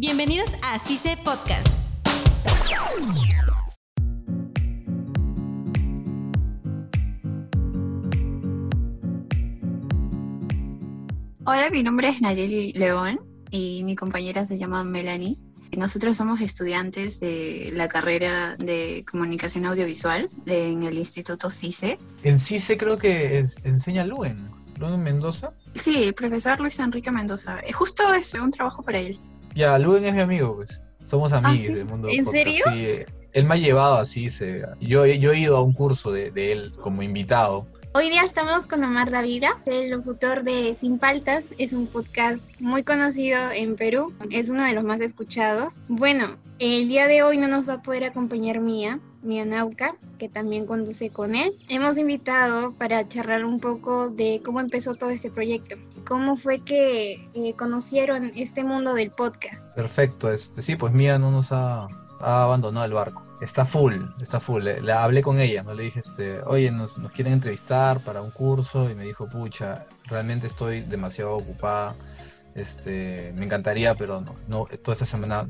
Bienvenidos a CICE Podcast. Hola, mi nombre es Nayeli León y mi compañera se llama Melanie. Nosotros somos estudiantes de la carrera de comunicación audiovisual en el Instituto CICE. En CICE creo que enseña Luen, Luen Mendoza. Sí, el profesor Luis Enrique Mendoza. Eh, justo es un trabajo para él. Ya, Luen es mi amigo, pues. Somos Ah, amigos ¿sí? del mundo ¿En podcast. serio? Sí, eh, él me ha llevado a CICE. Yo, yo he ido a un curso de, de él como invitado. Hoy día estamos con Omar Davida, el locutor de Sin Paltas. Es un podcast muy conocido en Perú, es uno de los más escuchados. Bueno, el día de hoy no nos va a poder acompañar Mía, Mía Nauca, que también conduce con él. Hemos invitado para charlar un poco de cómo empezó todo este proyecto, cómo fue que eh, conocieron este mundo del podcast. Perfecto, este, sí, pues Mía no nos ha, ha abandonado el barco. Está full, está full. Le, le hablé con ella, ¿no? Le dije, este, oye, nos, nos quieren entrevistar para un curso y me dijo, pucha, realmente estoy demasiado ocupada. Este, me encantaría, pero no, no, toda esta semana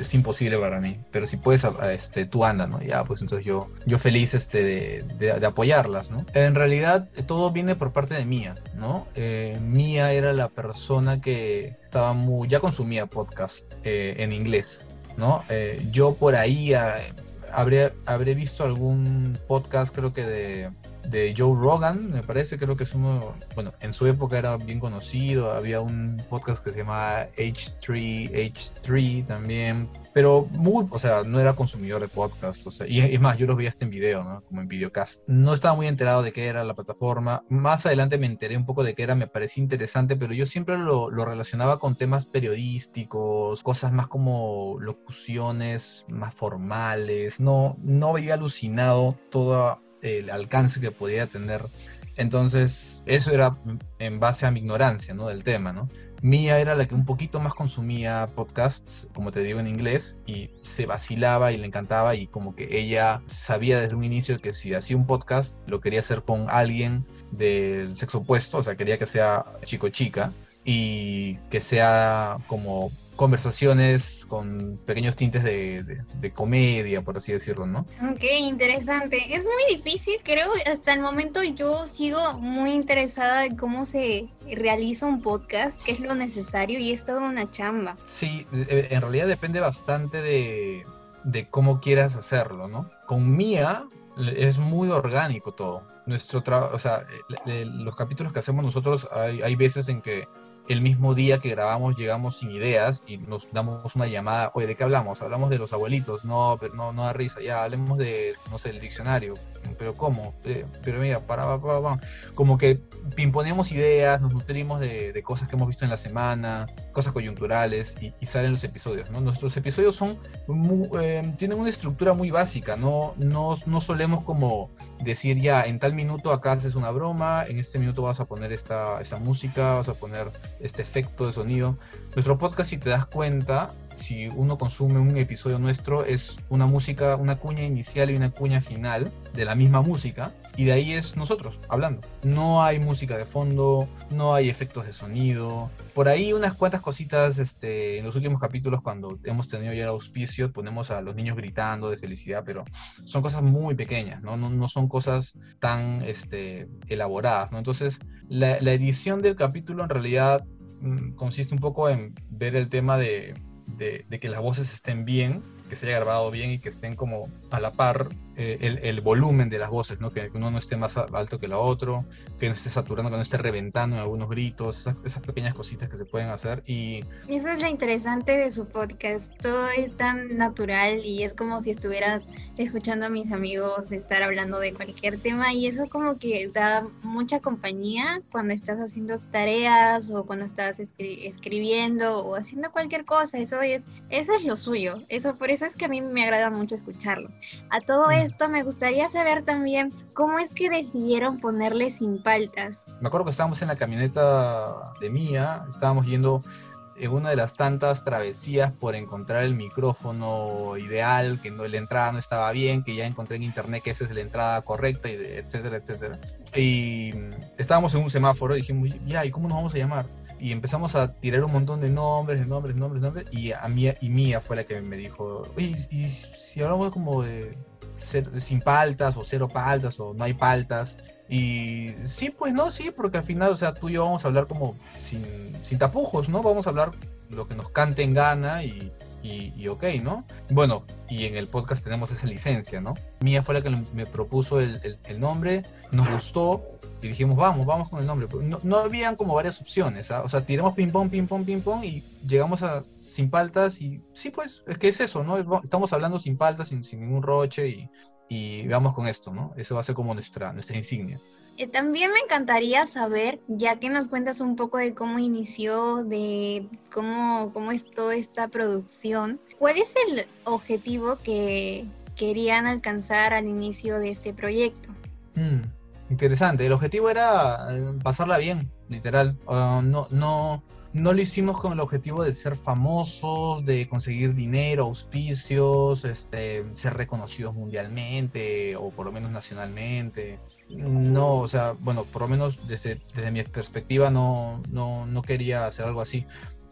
es imposible para mí. Pero si puedes, este, tú anda, ¿no? Ya, pues entonces yo, yo feliz este, de, apoyarlas, ¿no? En realidad, eh, todo viene por parte de Mía, ¿no? Eh, Mía era la persona que estaba muy, ya consumía podcast eh, en inglés, ¿no? Yo por ahí ah, habré, habré visto algún podcast, creo que de, de Joe Rogan, me parece, creo que es uno, bueno, en su época era bien conocido, había un podcast que se llamaba H3, H3 también, pero muy, o sea, no era consumidor de podcast, o sea, y es más, yo los veía hasta en video, ¿no? Como en videocast. No estaba muy enterado de qué era la plataforma, más adelante me enteré un poco de qué era, me parecía interesante, pero yo siempre lo, lo relacionaba con temas periodísticos, cosas más como locuciones más formales, no, no había alucinado todo el alcance que podía tener. Entonces, eso era en base a mi ignorancia, ¿no? Del tema, ¿no? Mía era la que un poquito más consumía podcasts, como te digo en inglés, y se vacilaba y le encantaba y como que ella sabía desde un inicio que si hacía un podcast lo quería hacer con alguien del sexo opuesto, o sea, quería que sea chico-chica y que sea como conversaciones con pequeños tintes de, de- de comedia, por así decirlo, ¿no? Ok, interesante. Es muy difícil, creo. Hasta el momento yo sigo muy interesada en cómo se realiza un podcast, qué es lo necesario y es toda una chamba. Sí, eh, en realidad depende bastante de, de cómo quieras hacerlo, ¿no? Con Mía es muy orgánico todo. Nuestro trabajo, o sea, los capítulos que hacemos nosotros, hay, hay veces en que el mismo día que grabamos llegamos sin ideas y nos damos una llamada, oye, ¿de qué hablamos? Hablamos de los abuelitos, no, pero no, no da risa, ya, hablemos de, no sé, el diccionario, pero ¿cómo? Eh, Pero mira, para, para, para, como que pimponeamos ideas, nos nutrimos de, de cosas que hemos visto en la semana, cosas coyunturales y, salen los episodios, ¿no? Nuestros episodios son mu- eh, tienen una estructura muy básica, no, no, no solemos como decir ya, en tal minuto acá haces una broma, en este minuto vas a poner esta, esta música, vas a poner este efecto de sonido. Nuestro podcast, si te das cuenta, si uno consume un episodio nuestro, es una música, una cuña inicial y una cuña final de la misma música, y de ahí es nosotros hablando. No hay música de fondo, no hay efectos de sonido. Por ahí unas cuantas cositas este, en los últimos capítulos, cuando hemos tenido ya el auspicio, ponemos a los niños gritando de felicidad, pero son cosas muy pequeñas, no, no, no son cosas tan este, elaboradas. ¿no? Entonces, la, la edición del capítulo en realidad mm, consiste un poco en ver el tema de, de- de que las voces estén bien, que se haya grabado bien y que estén como a la par eh, el, el volumen de las voces, ¿no? que uno no esté más alto que la otro, que no esté saturando, que no esté reventando en algunos gritos, esas, esas pequeñas cositas que se pueden hacer y Eso es lo interesante de su podcast. Todo es tan natural y es como si estuvieras escuchando a mis amigos estar hablando de cualquier tema y eso como que da mucha compañía cuando estás haciendo tareas o cuando estás escri- escribiendo o haciendo cualquier cosa. Eso es, eso es lo suyo. Eso por eso es que a mí me agrada mucho escucharlos. A todo Mm. Esto me gustaría saber también cómo es que decidieron ponerle sin paltas. me acuerdo que estábamos en la camioneta de Mía, estábamos yendo en una de las tantas travesías por encontrar el micrófono ideal, que no, la entrada no estaba bien, que ya encontré en internet que esa es la entrada correcta, etcétera, etcétera. Y mm, estábamos en un semáforo y dijimos, ya, ¿y cómo nos vamos a llamar? y empezamos a tirar un montón de nombres, de nombres, nombres, nombres, y a Mía, y Mía fue la que me dijo, oye, y si hablamos como de, sin paltas o cero paltas o no hay paltas. Y sí, pues no, sí, porque al final, o sea, tú y yo vamos a hablar como sin, sin tapujos, ¿no? Vamos a hablar lo que nos cante en gana y, y, ok, ¿no? Bueno, y en el podcast tenemos esa licencia, ¿no? Mía fue la que me propuso el, el, nombre, nos gustó y dijimos, vamos, vamos con el nombre. No, no habían como varias opciones, ¿ah? o sea, tiramos ping pong, ping pong, ping pong y llegamos a sin paltas y sí, pues, es que es eso, ¿no? Estamos hablando sin paltas, sin, sin ningún roche y, y vamos con esto, ¿no? Eso va a ser como nuestra, nuestra insignia. Eh, también me encantaría saber, ya que nos cuentas un poco de cómo inició, de cómo, cómo es toda esta producción, ¿cuál es el objetivo que querían alcanzar al inicio de este proyecto? Mm, interesante, el objetivo era eh, pasarla bien, literal. Ah, no, no, no lo hicimos con el objetivo de ser famosos, de conseguir dinero, auspicios, este, ser reconocidos mundialmente o por lo menos nacionalmente. No, o sea, bueno, por lo menos desde, desde mi perspectiva no, no, no quería hacer algo así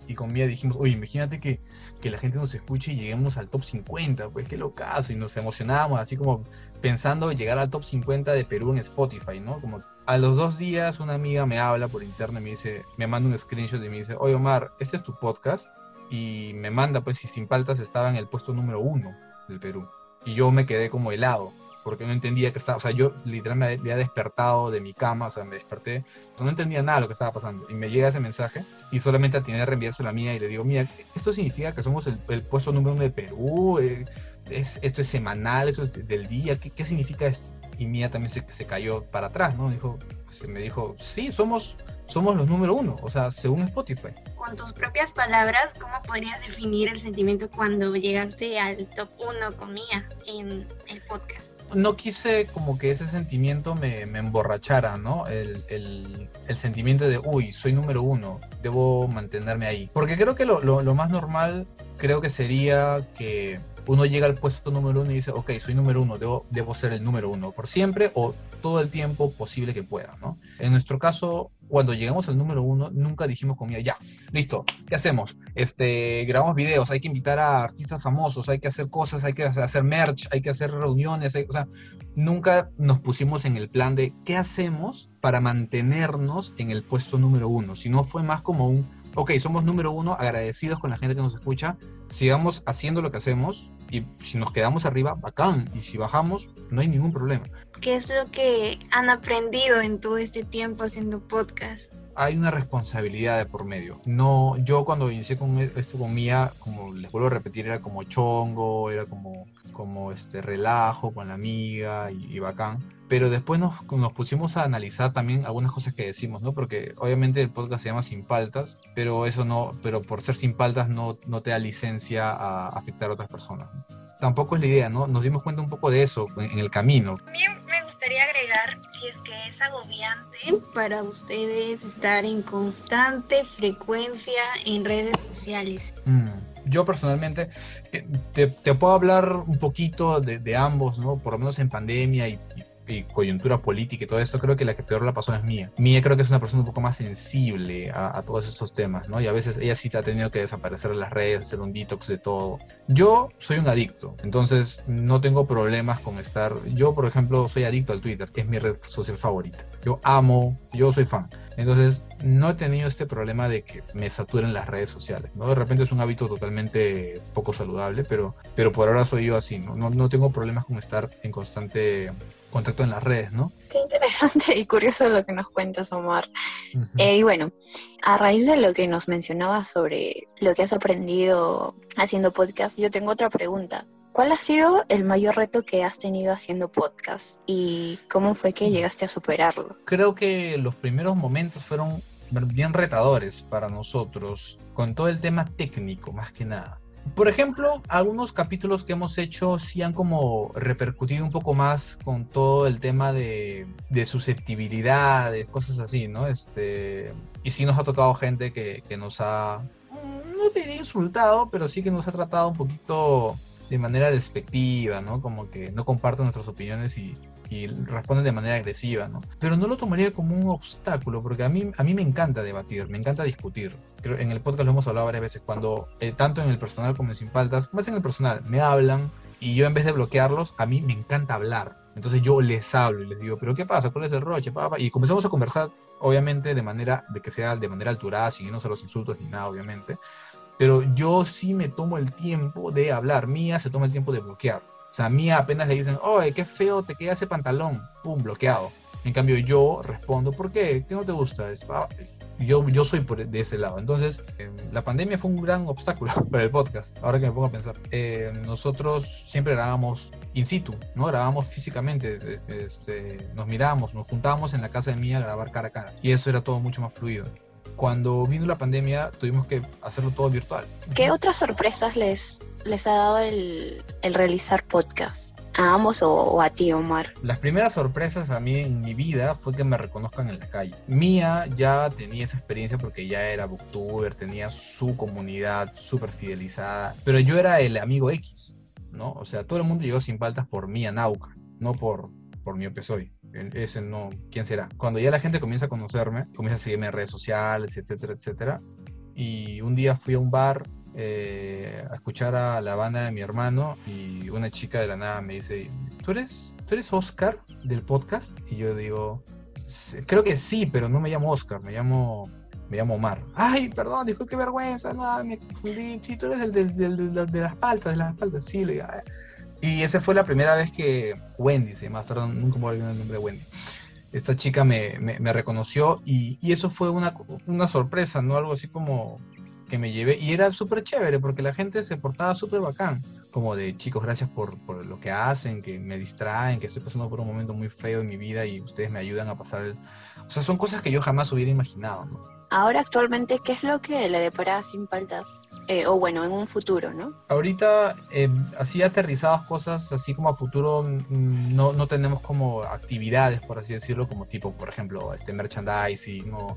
y con Mía dijimos, oye, imagínate que, que, la gente nos escuche y lleguemos al top 50, pues qué locazo, y nos emocionábamos, así como pensando llegar al top 50 de Perú en Spotify, ¿no? Como a los dos días una amiga me habla por internet, me dice, me manda un screenshot y me dice, oye Omar, este es tu podcast, y me manda, pues, si Sin Paltas estaba en el puesto número uno del Perú, y yo me quedé como helado porque no entendía que estaba, o sea, yo literalmente me había despertado de mi cama, o sea, me desperté, no entendía nada de lo que estaba pasando. Y me llega ese mensaje y solamente atiné a reenviárselo a mía y le digo, mira, esto significa que somos el, puesto número uno de Perú, eh, es, esto es semanal, eso es del día, ¿qué, qué significa esto? Y mía también se, se cayó para atrás, ¿no? Dijo, pues, me dijo, sí, somos somos los número uno, o sea, según Spotify. Con tus propias palabras, ¿cómo podrías definir el sentimiento cuando llegaste al top uno con Mía en el podcast? No quise como que ese sentimiento me, emborrachara, ¿no? El, sentimiento de, uy, soy número uno, debo mantenerme ahí. Porque creo que lo, lo, más normal, creo que sería que uno llega al puesto número uno y dice, ok, soy número uno, debo, debo ser el número uno por siempre o todo el tiempo posible que pueda, ¿no? En nuestro caso, cuando llegamos al número uno, nunca dijimos comida, ya, listo, ¿qué hacemos? Este, grabamos videos, hay que invitar a artistas famosos, hay que hacer cosas, hay que hacer merch, hay que hacer reuniones, o sea, nunca nos pusimos en el plan de qué hacemos para mantenernos en el puesto número uno, sino fue más como un, ok, somos número uno, agradecidos con la gente que nos escucha, sigamos haciendo lo que hacemos y si nos quedamos arriba, bacán, y si bajamos, no hay ningún problema. ¿Qué es lo que han aprendido en todo este tiempo haciendo podcast? Hay una responsabilidad de por medio. No, yo cuando inicié con esto con Mía, como les vuelvo a repetir, era como chongo, era como como este relajo con la amiga y, bacán. Pero después nos, nos, pusimos a analizar también algunas cosas que decimos, ¿no? Porque obviamente el podcast se llama Sin Paltas, pero eso no, pero por ser sin paltas no, no te da licencia a afectar a otras personas. Tampoco es la idea, ¿no? Nos dimos cuenta un poco de eso en, el camino. También me gustaría agregar si es que es agobiante para ustedes estar en constante frecuencia en redes sociales. Mm yo personalmente eh, te, puedo hablar un poquito de, ambos, ¿no? Por lo menos en pandemia y, coyuntura política y todo eso, creo que la que peor la pasó es Mía. Mía creo que es una persona un poco más sensible a, todos estos temas, ¿no? Y a veces ella sí te ha tenido que desaparecer de las redes, hacer un detox de todo. Yo soy un adicto, entonces no tengo problemas con estar... Yo, por ejemplo, soy adicto al Twitter, que es mi red social favorita. Yo amo, yo soy fan. Entonces, no he tenido este problema de que me saturen las redes sociales, ¿no? De repente es un hábito totalmente poco saludable, pero, pero por ahora soy yo así, ¿no? No, tengo problemas con estar en constante contacto en las redes, ¿no? Qué interesante y curioso lo que nos cuentas, Omar. Eh, y bueno, a raíz de lo que nos mencionabas sobre lo que has aprendido haciendo podcast, yo tengo otra pregunta. ¿Cuál ha sido el mayor reto que has tenido haciendo podcast y cómo fue que llegaste a superarlo? Creo que los primeros momentos fueron bien retadores para nosotros, con todo el tema técnico más que nada. Por ejemplo, algunos capítulos que hemos hecho sí han como repercutido un poco más con todo el tema de, de susceptibilidades, cosas así, ¿no? Este, y sí nos ha tocado gente que, que nos ha, no te diría insultado, pero sí que nos ha tratado un poquito de manera despectiva, ¿no? Como que no comparten nuestras opiniones y, y responden de manera agresiva, ¿no? Pero no lo tomaría como un obstáculo, porque a mí, a mí me encanta debatir, me encanta discutir. Creo, en el podcast lo hemos hablado varias veces, cuando eh, tanto en el personal como en Sin Faltas, más en el personal, me hablan y yo en vez de bloquearlos, a mí me encanta hablar. Entonces yo les hablo y les digo, pero ¿qué pasa? ¿Cuál es el roche? Papá? Y comenzamos a conversar, obviamente, de manera, de que sea de manera alturada, sin irnos a los insultos ni nada, obviamente. Pero yo sí me tomo el tiempo de hablar. Mía se toma el tiempo de bloquear. Sea, Mía apenas le dicen, oye, qué feo te queda ese pantalón. Pum, bloqueado. En cambio, yo respondo, ¿por qué? ¿Qué no te gusta? Es, ah, yo, yo soy por, de ese lado. Entonces, eh, la pandemia fue un gran obstáculo para el podcast. Ahora que me pongo a pensar. Eh, nosotros siempre grabamos in situ, ¿no? Grabamos físicamente. Eh, este, nos miramos, nos juntábamos en la casa de Mía a grabar cara a cara. Y eso era todo mucho más fluido cuando vino la pandemia tuvimos que hacerlo todo virtual. ¿Qué otras sorpresas les, les ha dado el, el realizar podcast? ¿A ambos o, a ti, Omar? Las primeras sorpresas a mí en mi vida fue que me reconozcan en la calle. Mía ya tenía esa experiencia porque ya era booktuber, tenía su comunidad súper fidelizada, pero yo era el amigo X, ¿no? O sea, todo el mundo llegó sin faltas por Mía Nauca, no por, por mi soy ese no, ¿quién será? Cuando ya la gente comienza a conocerme, comienza a seguirme en redes sociales, etcétera, etcétera. Y un día fui a un bar eh, a escuchar a la banda de mi hermano y una chica de la nada me dice, ¿tú eres, ¿tú eres Oscar del podcast? Y yo digo, creo que sí, pero no me llamo Oscar, me llamo me llamo Omar. Ay, perdón, dijo, qué vergüenza, no, me confundí. Sí, tú eres el de, de las paltas, de las paltas, sí, le digo, y esa fue la primera vez que Wendy, se más tarde nunca me olvidar el nombre de Wendy. Esta chica me, me, reconoció y, y, eso fue una, una sorpresa, ¿no? Algo así como que me llevé. Y era súper chévere porque la gente se portaba súper bacán. Como de chicos, gracias por, por, lo que hacen, que me distraen, que estoy pasando por un momento muy feo en mi vida y ustedes me ayudan a pasar el... O sea, son cosas que yo jamás hubiera imaginado, ¿no? Ahora actualmente, ¿qué es lo que le depara sin faltas? Eh, o bueno, en un futuro, ¿no? Ahorita, eh, así aterrizadas cosas, así como a futuro, mm, no, no, tenemos como actividades, por así decirlo, como tipo, por ejemplo, este merchandising o,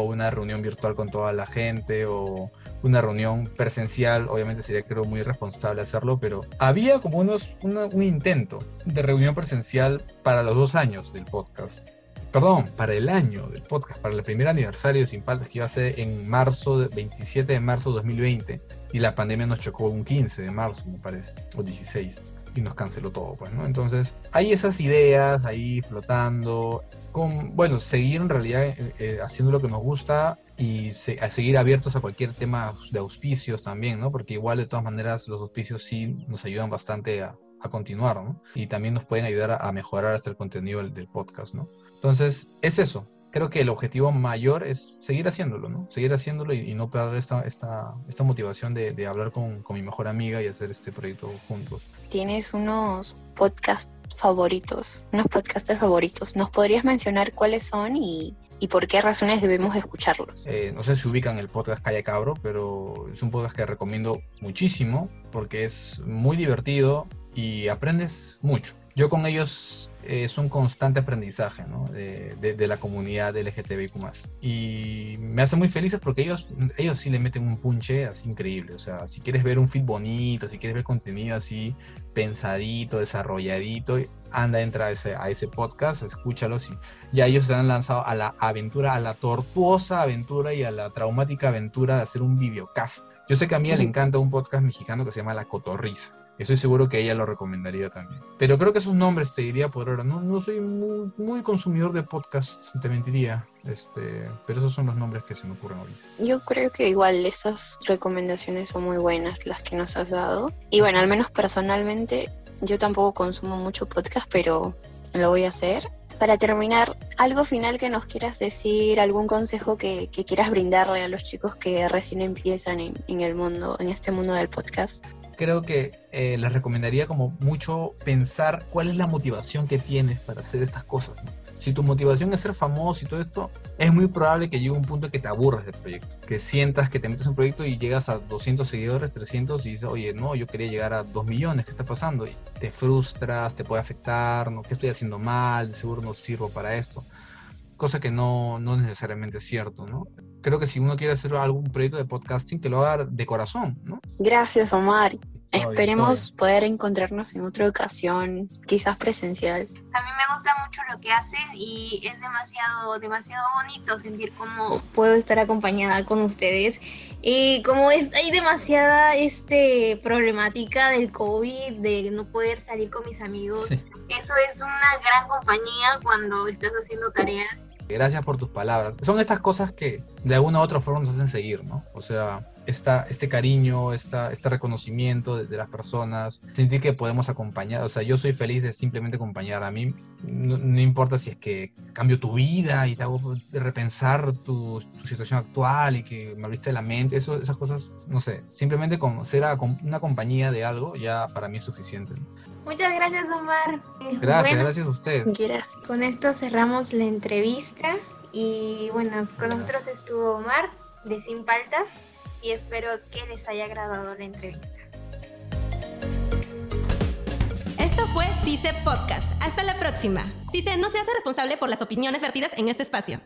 una reunión virtual con toda la gente o una reunión presencial, obviamente sería creo muy irresponsable hacerlo, pero había como unos, un intento de reunión presencial para los dos años del podcast perdón, para el año del podcast, para el primer aniversario de Sin Paltas que iba a ser en marzo, 27 de marzo de 2020, y la pandemia nos chocó un 15 de marzo, me parece, o 16, y nos canceló todo, pues, ¿no? Entonces, hay esas ideas ahí flotando, con, bueno, seguir en realidad eh, eh, haciendo lo que nos gusta y a seguir abiertos a cualquier tema de auspicios también, ¿no? Porque igual de todas maneras los auspicios sí nos ayudan bastante a, a continuar, ¿no? Y también nos pueden ayudar a, a mejorar hasta el contenido del, del podcast, ¿no? Entonces, es eso. Creo que el objetivo mayor es seguir haciéndolo, ¿no? Seguir haciéndolo y, no perder esta, esta, esta motivación de, de hablar con, con, mi mejor amiga y hacer este proyecto juntos. Tienes unos podcasts favoritos, unos podcasters favoritos. ¿Nos podrías mencionar cuáles son y, y por qué razones debemos escucharlos? Eh, no sé si ubican el podcast Calle Cabro, pero es un podcast que recomiendo muchísimo porque es muy divertido y aprendes mucho. Yo con ellos es un constante aprendizaje ¿no? de, de, la comunidad LGTBIQ+. Y me hace muy felices porque ellos, ellos sí le meten un punche así increíble. O sea, si quieres ver un feed bonito, si quieres ver contenido así pensadito, desarrolladito, anda, entra a ese, a ese podcast, escúchalos y ya ellos se han lanzado a la aventura, a la tortuosa aventura y a la traumática aventura de hacer un videocast. Yo sé que a mí le encanta un podcast mexicano que se llama La Cotorriza Estoy seguro que ella lo recomendaría también. Pero creo que esos nombres te diría por ahora. No, no soy muy, consumidor de podcasts, te mentiría. Este, pero esos son los nombres que se me ocurren hoy. Yo creo que igual esas recomendaciones son muy buenas las que nos has dado. Y bueno, al menos personalmente, yo tampoco consumo mucho podcast, pero lo voy a hacer. Para terminar, algo final que nos quieras decir, algún consejo que, quieras brindarle a los chicos que recién empiezan en el mundo, en este mundo del podcast creo que eh, les recomendaría como mucho pensar cuál es la motivación que tienes para hacer estas cosas. Si tu motivación es ser famoso y todo esto, es muy probable que llegue un punto que te aburras del proyecto, que sientas que te metes en un proyecto y llegas a 200 seguidores, 300 y dices, oye, no, yo quería llegar a 2 millones, ¿qué está pasando? Y te frustras, te puede afectar, ¿no? ¿qué estoy haciendo mal? De seguro no sirvo para esto cosa que no, no necesariamente es cierto, ¿no? Creo que si uno quiere hacer algún proyecto de podcasting, que lo haga de corazón, ¿no? Gracias, Omar. Esperemos poder encontrarnos en otra ocasión, quizás presencial. A mí me gusta mucho lo que hacen y es demasiado, demasiado bonito sentir cómo puedo estar acompañada con ustedes. Y como es, hay demasiada este, problemática del COVID, de no poder salir con mis amigos, eso es una gran compañía cuando estás haciendo tareas Gracias por tus palabras. Son estas cosas que de alguna u otra forma nos hacen seguir, ¿no? O sea, esta, este cariño, esta, este reconocimiento de, las personas, sentir que podemos acompañar. O sea, yo soy feliz de simplemente acompañar. A mí no, importa si es que cambio tu vida y te hago repensar tu, situación actual y que me abriste la mente. Eso, esas cosas, no sé, simplemente con ser una compañía de algo ya para mí es suficiente. Muchas gracias, Omar. Gracias, gracias a ustedes. Con esto cerramos la entrevista y bueno, con nosotros estuvo Omar de Sin Paltas y espero que les haya agradado la entrevista. Esto fue CICE Podcast. Hasta la próxima. CICE no se hace responsable por las opiniones vertidas en este espacio.